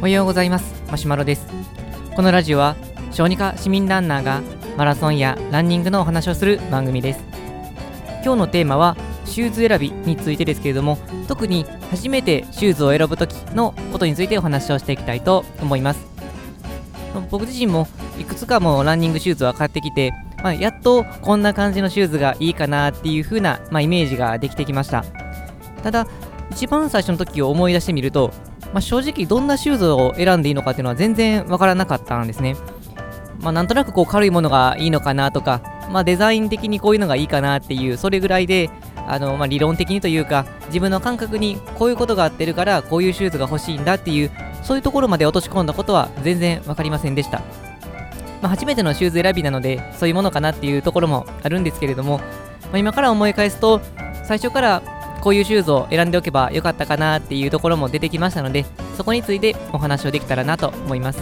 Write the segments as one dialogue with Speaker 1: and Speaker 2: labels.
Speaker 1: おはようございます。マシュマロです。このラジオは小児科市民ランナーがマラソンやランニングのお話をする番組です。今日のテーマはシューズ選びについてですけれども特に初めてシューズを選ぶ時のことについてお話をしていきたいと思います。僕自身もいくつかもランニングシューズは買ってきて、まあ、やっとこんな感じのシューズがいいかなっていう風な、まあ、イメージができてきました。ただ一番最初の時を思い出してみると、まあ、正直どんなシューズを選んでいいのかっていうのは全然わからなかったんですね。まあ、なんとなくこう軽いものがいいのかなとか、まあ、デザイン的にこういうのがいいかなっていうそれぐらいであの、まあ、理論的にというか自分の感覚にこういうことがあってるからこういうシューズが欲しいんだっていうそういうところまで落とし込んだことは全然分かりませんでした、まあ、初めてのシューズ選びなのでそういうものかなっていうところもあるんですけれども、まあ、今から思い返すと最初からこういうシューズを選んでおけばよかったかなっていうところも出てきましたのでそこについてお話をできたらなと思います。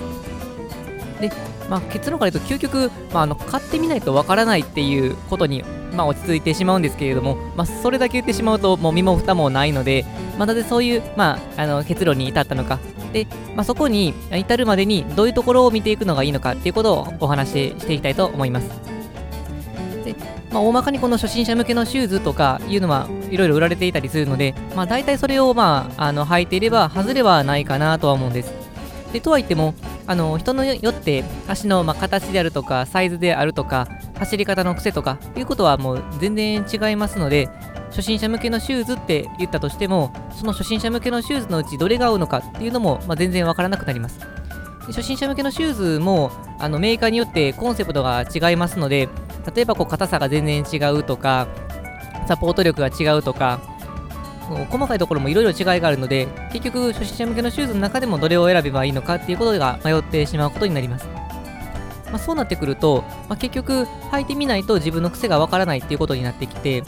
Speaker 1: で、まあ、結論から言うと究極、まあ、あの買ってみないとわからないっていうことに、まあ、落ち着いてしまうんですけれども、まあ、それだけ言ってしまうともう身も蓋もないので、まあ、なぜそういう、まあ、あの結論に至ったのか。で、まあ、そこに至るまでにどういうところを見ていくのがいいのかっていうことをお話ししていきたいと思います。で、まあ、大まかにこの初心者向けのシューズとかいうのはいろいろ売られていたりするので、まあ、大体それを、まあ、あの履いていれば外れはないかなとは思うんです。でとは言ってもあの人のよって足のま形であるとかサイズであるとか走り方の癖とかいうことはもう全然違いますので初心者向けのシューズって言ったとしてもその初心者向けのシューズのうちどれが合うのかっていうのも、まあ、全然わからなくなります。初心者向けのシューズもあのメーカーによってコンセプトが違いますので例えばこう硬さが全然違うとかサポート力が違うとか細かいところもいろいろ違いがあるので結局初心者向けのシューズの中でもどれを選べばいいのかっていうことが迷ってしまうことになります、まあ、そうなってくると、まあ、結局履いてみないと自分の癖がわからないっていうことになってきて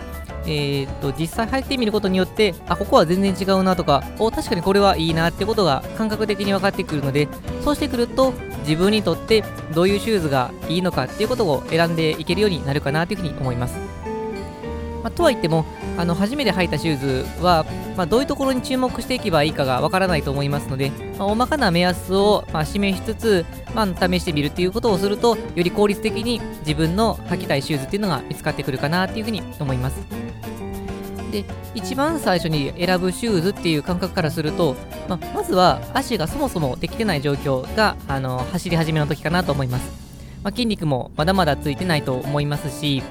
Speaker 1: えー、と実際履いてみることによってあここは全然違うなとかお確かにこれはいいなってことが感覚的に分かってくるのでそうしてくると自分にとってどういうシューズがいいのかっていうことを選んでいけるようになるかなというふうに思います、まあ、とは言ってもあの初めて履いたシューズは、まあ、どういうところに注目していけばいいかがわからないと思いますので、まあ、大まかな目安を、ま示しつつ、ま試してみるっていうことをするとより効率的に自分の履きたいシューズっていうのが見つかってくるかなっていうふうに思います。で一番最初に選ぶシューズっていう感覚からすると、ままずは足がそもそもできてない状況があの走り始めの時かなと思います、ま筋肉もまだまだついてないと思いますし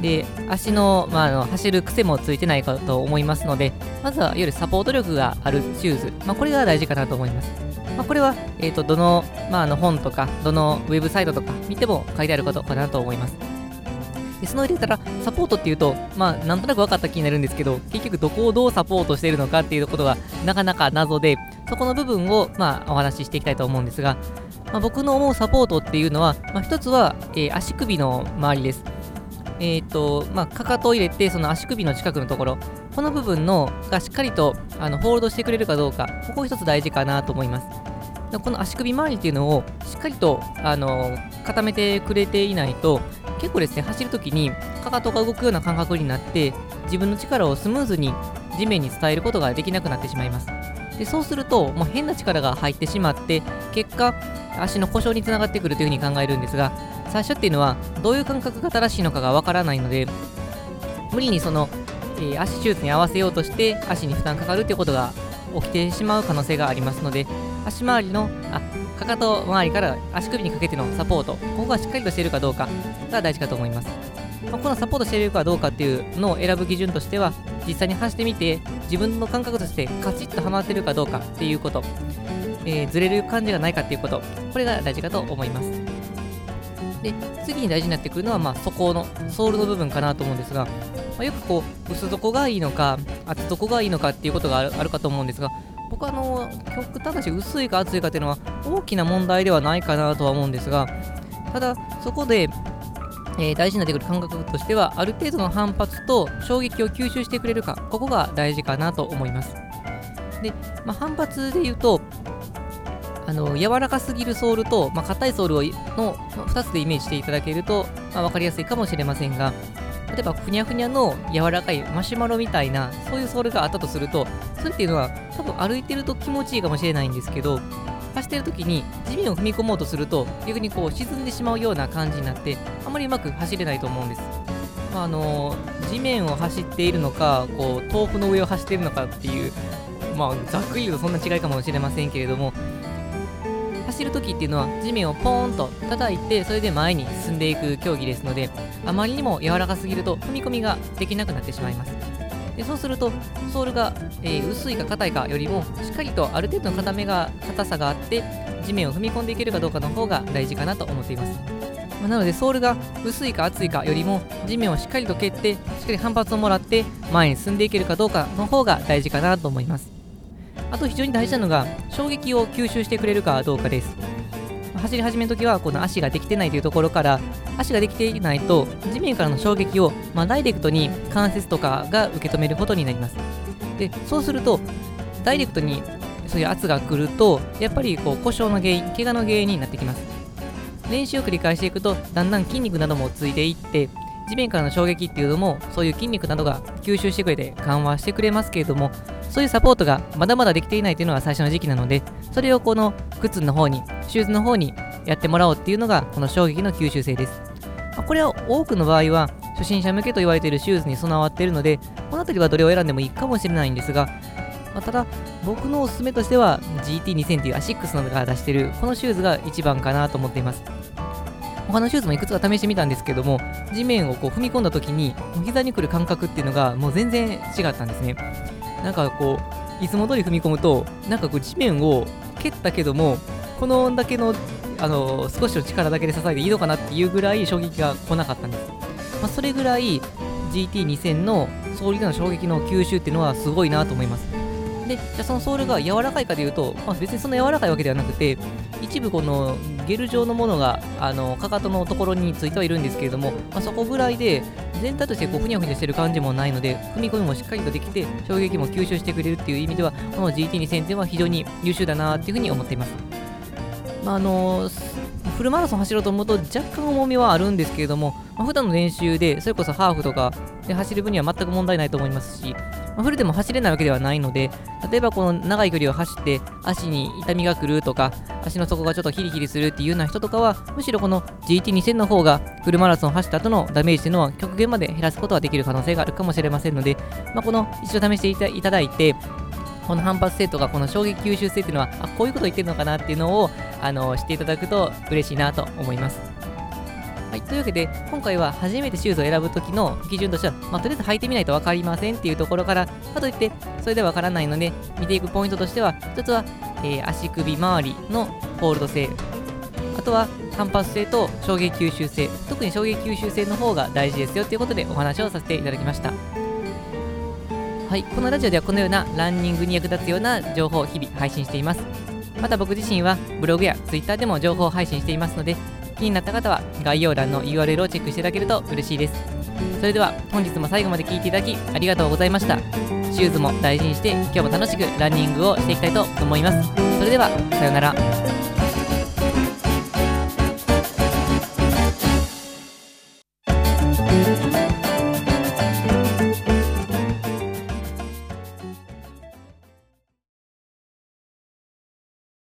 Speaker 1: で足の,、まあ、あの走る癖もついてないかと思いますのでまずはよりサポート力があるシューズ、まあ、これが大事かなと思います、まあ、これは、えーと、どの,、まあ、あの本とかどのウェブサイトとか見ても書いてあることかなと思います。でその入れたらサポートっていうとまあなんとなく分かった気になるんですけど結局どこをどうサポートしているのかっていうことがなかなか謎でそこの部分をまあお話ししていきたいと思うんですが、まあ、僕の思うサポートっていうのは、まあ、一つは、えー、足首の周りです。え、ー、と、まあ、かかとを入れて、その足首の近くのところ、この部分のがしっかりとあのホールドしてくれるかどうか、ここ一つ大事かなと思います。この足首周りっていうのをしっかりとあの固めてくれていないと、結構ですね、走るときにかかとが動くような感覚になって、自分の力をスムーズに地面に伝えることができなくなってしまいます。でそうすると、もう変な力が入ってしまって、結果、足の故障につながってくるというふうに考えるんですが、最初っていうのはどういう感覚が正しいのかがわからないので無理にその、えー、足手術に合わせようとして足に負担かかるということが起きてしまう可能性がありますので足回りのあかかと周りから足首にかけてのサポートここがしっかりとしているかどうかが大事かと思います、まあ、このサポートしているかどうかっていうのを選ぶ基準としては実際に走ってみて自分の感覚としてカチッとはまってるかどうかっていうこと、えー、ずれる感じがないかっていうこと。これが大事かと思います。で次に大事になってくるのは、まあ、底のソールの部分かなと思うんですが、まあ、よくこう薄底がいいのか厚底がいいのかっていうことがあるあるかと思うんですが僕はあの極端だし薄いか厚いかっていうのは大きな問題ではないかなとは思うんですがただそこでえー、大事になってくる感覚としてはある程度の反発と衝撃を吸収してくれるかここが大事かなと思います。で、まあ、反発で言うとあの柔らかすぎるソールと、まあ、硬いソールをの2つでイメージしていただけると、まあ、分かりやすいかもしれませんが例えばふにゃふにゃの柔らかいマシュマロみたいなそういうソールがあったとするとそれっていうのは多分歩いてると気持ちいいかもしれないんですけど走ってる時に地面を踏み込もうとすると逆にこう沈んでしまうような感じになってあまりうまく走れないと思うんです、まあ、あの地面を走っているのかこう豆腐の上を走っているのかっていうまあざっくり言うとそんな違いかもしれませんけれども走る時っていうのは地面をポーンと叩いてそれで前に進んでいく競技ですのであまりにも柔らかすぎると踏み込みができなくなってしまいます。でそうするとソールが、えー、薄いか硬いかよりもしっかりとある程度の硬めが硬さがあって地面を踏み込んでいけるかどうかの方が大事かなと思っています、なのでソールが薄いか厚いかよりも地面をしっかりと蹴ってしっかり反発をもらって前に進んでいけるかどうかの方が大事かなと思います。あと非常に大事なのが衝撃を吸収してくれるかどうかです。走り始めの時はこの足ができてないというところから足ができていないと地面からの衝撃を、まあ、ダイレクトに関節とかが受け止めることになります。でそうするとダイレクトにそういう圧が来るとやっぱりこう故障の原因怪我の原因になってきます。練習を繰り返していくとだんだん筋肉などもついていって地面からの衝撃っていうのもそういう筋肉などが吸収してくれて緩和してくれますけれどもそういうサポートがまだまだできていないというのが最初の時期なのでそれをこの靴の方にシューズの方にやってもらおうっていうのがこの衝撃の吸収性です、これは多くの場合は初心者向けと言われているシューズに備わっているのでこの辺りはどれを選んでもいいかもしれないんですが、まあ、ただ僕のおすすめとしては GT2000 というアシックスなどが出しているこのシューズが一番かなと思っています。他のシューズもいくつか試してみたんですけども地面をこう踏み込んだ時に膝に来る感覚っていうのがもう全然違ったんですね。なんかこういつも通り踏み込むとなんかこう地面を蹴ったけどもこのだけのあの少しの力だけで支えていいのかなっていうぐらい衝撃が来なかったんです、まあ、それぐらい GT2000 のソールでの衝撃の吸収っていうのはすごいなと思います。で、じゃあそのソールが柔らかいかでいうと、まあ、別にそんな柔らかいわけではなくて、一部このゲル状のものがあのかかとのところについてはいるんですけれども、まあ、そこぐらいで全体としてこうふにゃふにゃしてる感じもないので踏み込みもしっかりとできて衝撃も吸収してくれるっていう意味ではこの GT2000 は非常に優秀だなっていうふうに思っています、まあ、あのフルマラソン走ろうと思うと若干重みはあるんですけれども、まあ、普段の練習でそれこそハーフとかで走る分には全く問題ないと思いますしまあ、フルでも走れないわけではないので、例えばこの長い距離を走って足に痛みが来るとか、足の底がちょっとヒリヒリするっていうような人とかは、むしろこの GT2000 の方がフルマラソンを走った後のダメージというのは極限まで減らすことができる可能性があるかもしれませんので、まあ、この一度試していただいて、この反発性とかこの衝撃吸収性っていうのはあこういうこと言ってるのかなっていうのをあの知っていただくと嬉しいなと思います。はい、というわけで、今回は初めてシューズを選ぶときの基準としては、まあ、とりあえず履いてみないと分かりませんっていうところから、かといって、それでは分からないので、見ていくポイントとしては、一つは、えー、足首周りのホールド性、あとは反発性と衝撃吸収性、特に衝撃吸収性の方が大事ですよということでお話をさせていただきました。はい、このラジオではこのようなランニングに役立つような情報を日々配信しています。また僕自身はブログや Twitter でも情報を配信していますので、気になった方は概要欄の URL をチェックしていただけると嬉しいです。それでは本日も最後まで聴いていただきありがとうございました。シューズも大事にして今日も楽しくランニングをしていきたいと思います。それではさようなら。